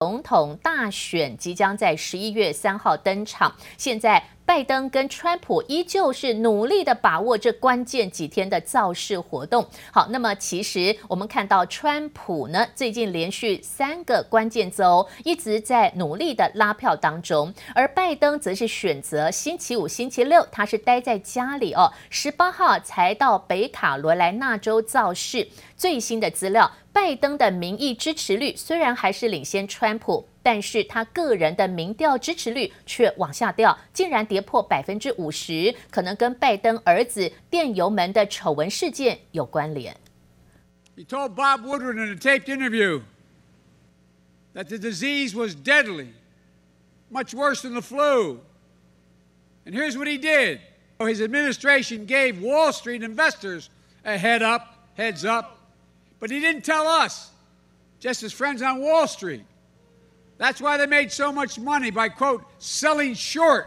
总统大选即将在十一月三号登场，现在拜登跟川普依旧是努力的把握这关键几天的造势活动。好，那么其实我们看到川普呢，最近连续三个关键周一直在努力的拉票当中，而拜登则是选择星期五、星期六，他是待在家里哦，十八号才到北卡罗来纳州造势。最新的资料。拜登的民意支持率虽然还是领先川普，但是他个人的民调支持率却往下掉，竟然跌破百分之五十，可能跟拜登儿子电邮门的丑闻事件有关联。He told Bob Woodward in a taped interview that the disease was deadly, much worse than the flu. And here's what he did. His administration gave Wall Street investors a head up, heads up. But he didn't tell us, just his friends on Wall Street. That's why they made so much money by, quote, selling short.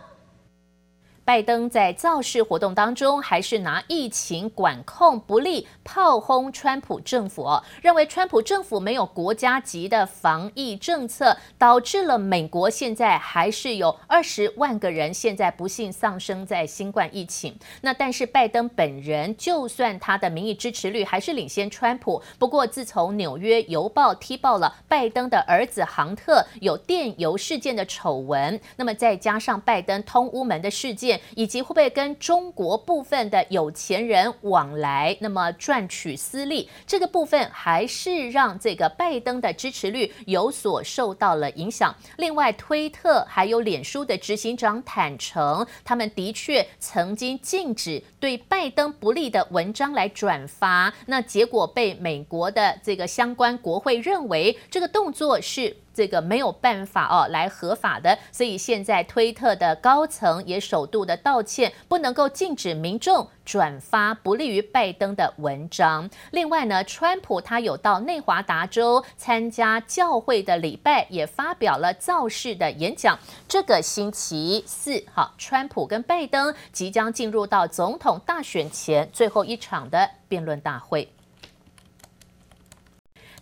拜登在造势活动当中，还是拿疫情管控不力炮轰川普政府哦，认为川普政府没有国家级的防疫政策，导致了美国现在还是有二十万个人现在不幸丧生在新冠疫情。那但是拜登本人，就算他的民意支持率还是领先川普，不过自从纽约邮报踢爆了拜登的儿子杭特有电邮事件的丑闻，那么再加上拜登通乌门的事件。以及会不会跟中国部分的有钱人往来，那么赚取私利，这个部分还是让这个拜登的支持率有所受到了影响。另外，推特还有脸书的执行长坦诚，他们的确曾经禁止对拜登不利的文章来转发，那结果被美国的这个相关国会认为这个动作是。这个没有办法哦，来合法的，所以现在推特的高层也首度的道歉，不能够禁止民众转发不利于拜登的文章。另外呢，川普他有到内华达州参加教会的礼拜，也发表了造势的演讲。这个星期四，好，川普跟拜登即将进入到总统大选前最后一场的辩论大会。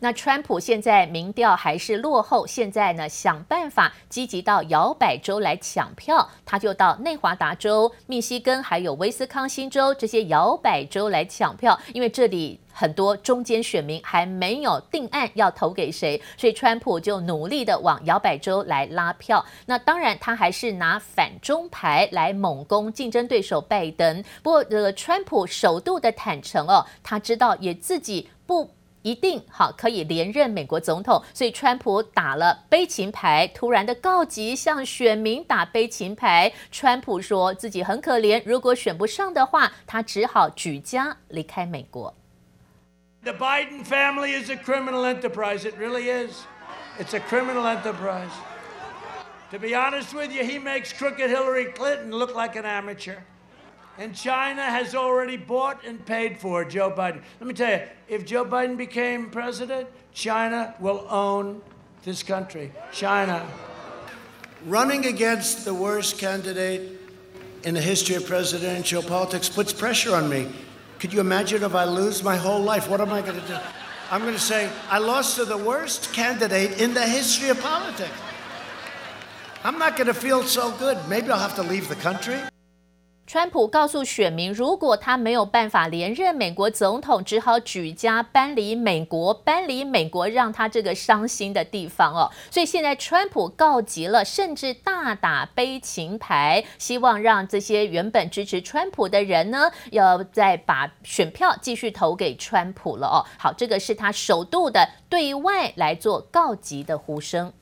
那川普现在民调还是落后，现在呢想办法积极到摇摆州来抢票，他就到内华达州、密西根还有威斯康星州这些摇摆州来抢票，因为这里很多中间选民还没有定案要投给谁，所以川普就努力的往摇摆州来拉票。那当然他还是拿反中牌来猛攻竞争对手拜登。不过呃川普首度的坦诚哦，他知道也自己不。一定好可以连任美国总统，所以川普打了悲情牌，突然的告急向选民打悲情牌。川普说自己很可怜，如果选不上的话，他只好举家离开美国。The Biden family is a criminal enterprise. It really is. It's a criminal enterprise. To be honest with you, he makes crooked Hillary Clinton look like an amateur. And China has already bought and paid for Joe Biden. Let me tell you, if Joe Biden became president, China will own this country. China. Running against the worst candidate in the history of presidential politics puts pressure on me. Could you imagine if I lose my whole life? What am I going to do? I'm going to say, I lost to the worst candidate in the history of politics. I'm not going to feel so good. Maybe I'll have to leave the country. 川普告诉选民，如果他没有办法连任美国总统，只好举家搬离美国，搬离美国让他这个伤心的地方哦。所以现在川普告急了，甚至大打悲情牌，希望让这些原本支持川普的人呢，要再把选票继续投给川普了哦。好，这个是他首度的对外来做告急的呼声。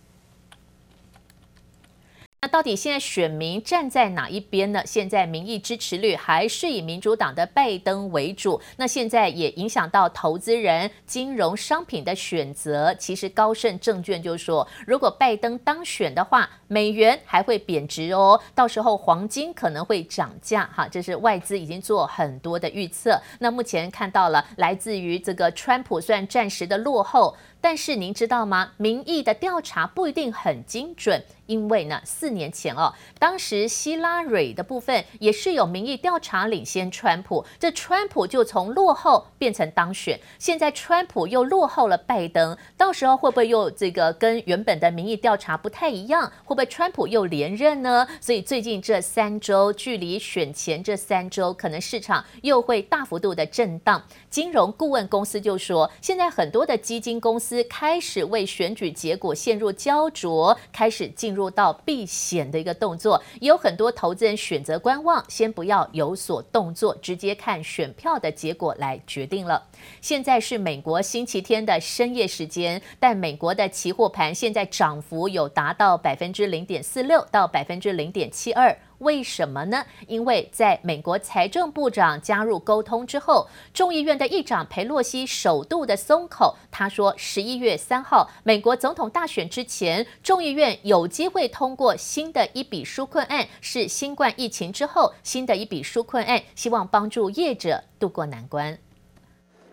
到底现在选民站在哪一边呢？现在民意支持率还是以民主党的拜登为主。那现在也影响到投资人金融商品的选择。其实高盛证券就说，如果拜登当选的话，美元还会贬值哦，到时候黄金可能会涨价。哈，这是外资已经做很多的预测。那目前看到了来自于这个川普，虽然暂时的落后，但是您知道吗？民意的调查不一定很精准。因为呢，四年前哦，当时希拉蕊的部分也是有民意调查领先川普，这川普就从落后变成当选，现在川普又落后了拜登，到时候会不会又这个跟原本的民意调查不太一样？会不会川普又连任呢？所以最近这三周，距离选前这三周，可能市场又会大幅度的震荡。金融顾问公司就说，现在很多的基金公司开始为选举结果陷入焦灼，开始进入到避险的一个动作，也有很多投资人选择观望，先不要有所动作，直接看选票的结果来决定了。现在是美国星期天的深夜时间，但美国的期货盘现在涨幅有达到百分之零点四六到百分之零点七二。为什么呢？因为在美国财政部长加入沟通之后，众议院的议长裴洛西首度的松口，他说十一月三号美国总统大选之前，众议院有机会通过新的一笔纾困案，是新冠疫情之后新的一笔纾困案，希望帮助业者渡过难关。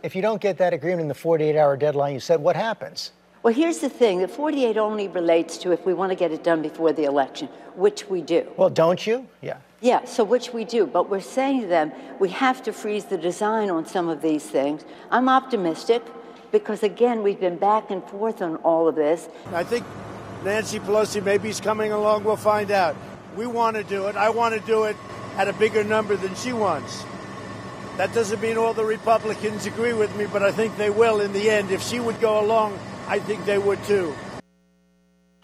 If you don't get that agreement in the 48-hour deadline, you said what happens? Well, here's the thing the 48 only relates to if we want to get it done before the election, which we do. Well, don't you? Yeah. Yeah, so which we do. But we're saying to them, we have to freeze the design on some of these things. I'm optimistic because, again, we've been back and forth on all of this. I think Nancy Pelosi maybe is coming along. We'll find out. We want to do it. I want to do it at a bigger number than she wants. That doesn't mean all the Republicans agree with me, but I think they will in the end. If she would go along, I think they would too.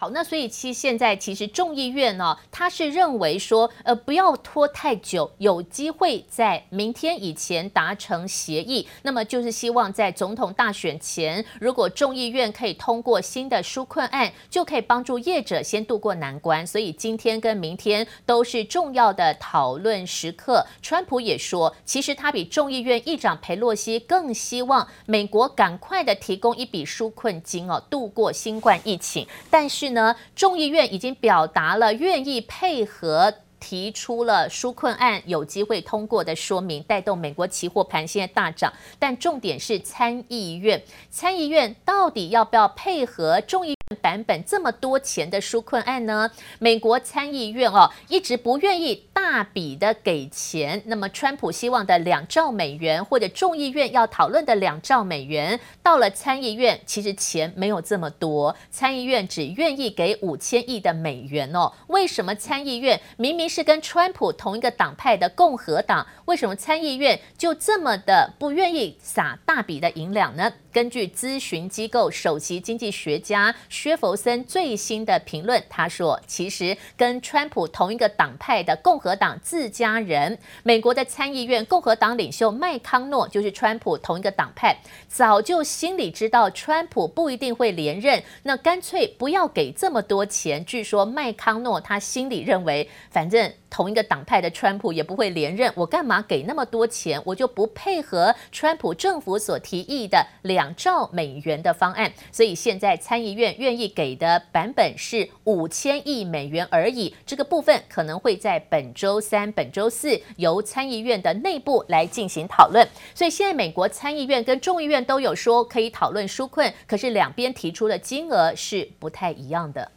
好，那所以其现在其实众议院呢，他是认为说，呃，不要拖太久，有机会在明天以前达成协议。那么就是希望在总统大选前，如果众议院可以通过新的纾困案，就可以帮助业者先渡过难关。所以今天跟明天都是重要的讨论时刻。川普也说，其实他比众议院议长裴洛西更希望美国赶快的提供一笔纾困金哦，度过新冠疫情。但是呢，众议院已经表达了愿意配合。提出了纾困案有机会通过的说明，带动美国期货盘现在大涨。但重点是参议院，参议院到底要不要配合众议版本这么多钱的纾困案呢？美国参议院哦一直不愿意大笔的给钱。那么川普希望的两兆美元，或者众议院要讨论的两兆美元，到了参议院其实钱没有这么多，参议院只愿意给五千亿的美元哦。为什么参议院明明是跟川普同一个党派的共和党，为什么参议院就这么的不愿意撒大笔的银两呢？根据咨询机构首席经济学家薛弗森最新的评论，他说，其实跟川普同一个党派的共和党自家人，美国的参议院共和党领袖麦康诺就是川普同一个党派，早就心里知道川普不一定会连任，那干脆不要给这么多钱。据说麦康诺他心里认为，反正。同一个党派的川普也不会连任，我干嘛给那么多钱？我就不配合川普政府所提议的两兆美元的方案。所以现在参议院越愿意给的版本是五千亿美元而已。这个部分可能会在本周三、本周四由参议院的内部来进行讨论。所以现在美国参议院跟众议院都有说可以讨论纾困，可是两边提出的金额是不太一样的。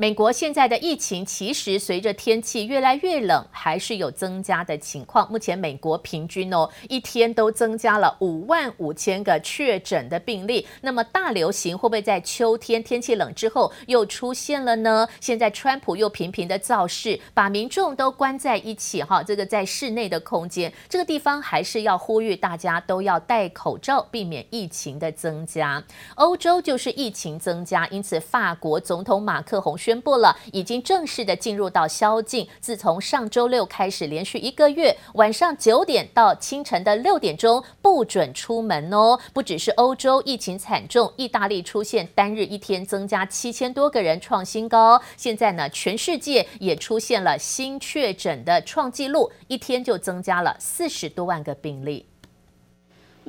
美国现在的疫情其实随着天气越来越冷，还是有增加的情况。目前美国平均哦一天都增加了五万五千个确诊的病例。那么大流行会不会在秋天天气冷之后又出现了呢？现在川普又频频的造势，把民众都关在一起哈，这个在室内的空间，这个地方还是要呼吁大家都要戴口罩，避免疫情的增加。欧洲就是疫情增加，因此法国总统马克宏宣宣布了，已经正式的进入到宵禁。自从上周六开始，连续一个月，晚上九点到清晨的六点钟不准出门哦。不只是欧洲疫情惨重，意大利出现单日一天增加七千多个人创新高。现在呢，全世界也出现了新确诊的创纪录，一天就增加了四十多万个病例。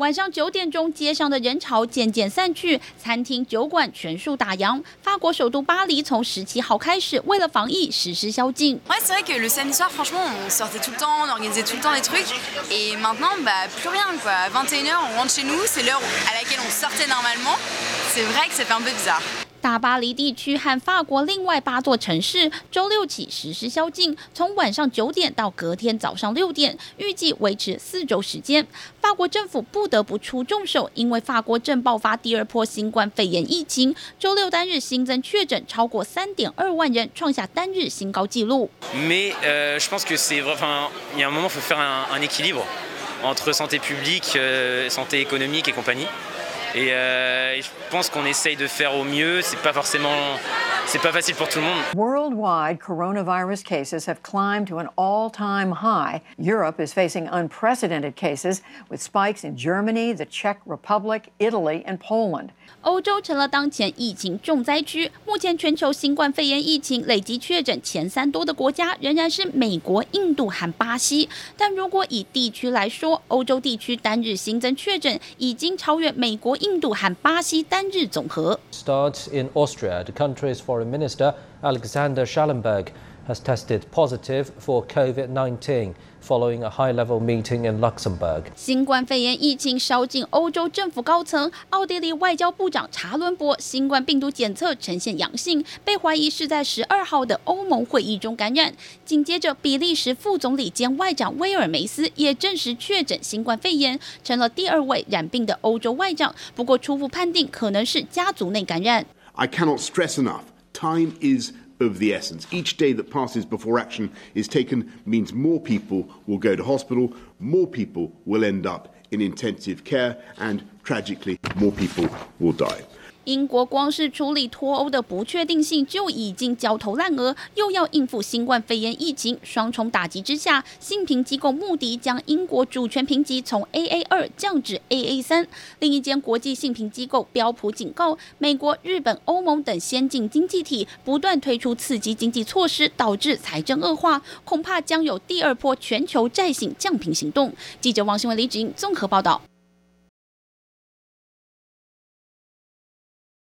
晚上九点钟，街上的人潮渐渐散去，餐厅、酒馆全数打烊。法国首都巴黎从十七号开始，为了防疫实施宵禁。C'est vrai que le samedi soir, franchement, on sortait tout le temps, on organisait tout le temps des trucs, et maintenant, bah, plus rien, quoi. 21 h on rentre chez nous, c'est l'heure à laquelle on sortait normalement. C'est vrai que ça fait un peu bizarre. 大巴黎地区和法国另外八座城市周六起实施宵禁，从晚上九点到隔天早上六点，预计维持四周时间。法国政府不得不出重手，因为法国正爆发第二波新冠肺炎疫情。周六单日新增确诊超过三点二万人，创下单日新高纪录。Et je pense qu'on essaye de faire au mieux. C'est pas forcément, c'est pas facile pour tout le monde. Worldwide, coronavirus cases have climbed to an all-time high. Europe is facing unprecedented cases with spikes in Germany, the Czech Republic, Italy, and Poland. 欧洲成了当前疫情重灾区。目前全球新冠肺炎疫情累计确诊前三多的国家仍然是美国、印度和巴西。但如果以地区来说，欧洲地区单日新增确诊已经超越美国、印度和巴西单日总和。Starts in Austria. The country's foreign minister Alexander Schallenberg has tested positive for COVID-19. Following a high-level meeting in Luxembourg，新冠肺炎疫情烧进欧洲政府高层。奥地利外交部长查伦伯新冠病毒检测呈现阳性，被怀疑是在十二号的欧盟会议中感染。紧接着，比利时副总理兼外长威尔梅斯也证实确诊新冠肺炎，成了第二位染病的欧洲外长。不过，初步判定可能是家族内感染。I cannot stress enough. Time is of the essence. Each day that passes before action is taken means more people will go to hospital, more people will end up in intensive care, and tragically, more people will die. 英国光是处理脱欧的不确定性就已经焦头烂额，又要应付新冠肺炎疫情，双重打击之下，信评机构穆迪将英国主权评级从 AA 二降至 AA 三。另一间国际信评机构标普警告，美国、日本、欧盟等先进经济体不断推出刺激经济措施，导致财政恶化，恐怕将有第二波全球债信降评行动。记者王新文、李芷英综合报道。